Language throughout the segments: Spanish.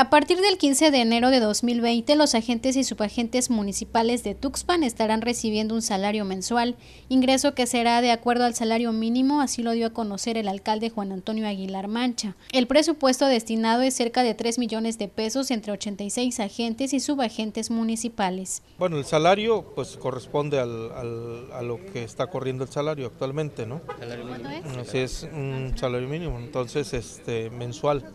A partir del 15 de enero de 2020, los agentes y subagentes municipales de Tuxpan estarán recibiendo un salario mensual, ingreso que será de acuerdo al salario mínimo, así lo dio a conocer el alcalde Juan Antonio Aguilar Mancha. El presupuesto destinado es cerca de 3 millones de pesos entre 86 agentes y subagentes municipales. Bueno, el salario pues corresponde al, a lo que está corriendo el salario actualmente, ¿no? ¿Salario mínimo? Así es, un salario mínimo, entonces este mensual,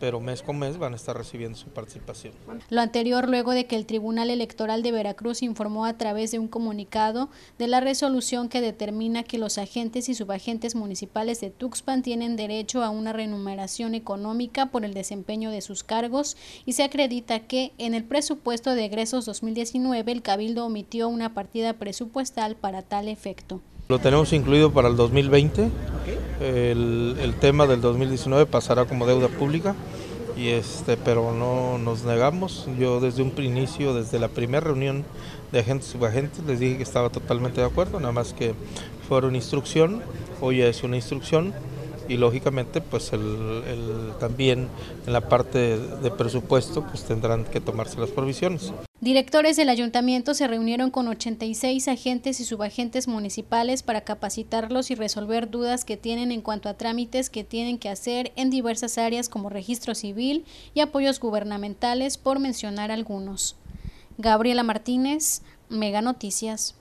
pero mes con mes van a estar recibiendo su participación. Lo anterior luego de que el Tribunal Electoral de Veracruz informó a través de un comunicado de la resolución que determina que los agentes y subagentes municipales de Tuxpan tienen derecho a una remuneración económica por el desempeño de sus cargos y se acredita que en el presupuesto de egresos 2019 el Cabildo omitió una partida presupuestal para tal efecto. Lo tenemos incluido para el 2020. El, el tema del 2019 pasará como deuda pública y este pero no nos negamos yo desde un inicio desde la primera reunión de agentes subagentes les dije que estaba totalmente de acuerdo nada más que fueron instrucción hoy es una instrucción y lógicamente pues el, también en la parte de presupuesto pues tendrán que tomarse las provisiones. Directores del ayuntamiento se reunieron con 86 agentes y subagentes municipales para capacitarlos y resolver dudas que tienen en cuanto a trámites que tienen que hacer en diversas áreas como registro civil y apoyos gubernamentales, por mencionar algunos. Gabriela Martínez, Mega Noticias.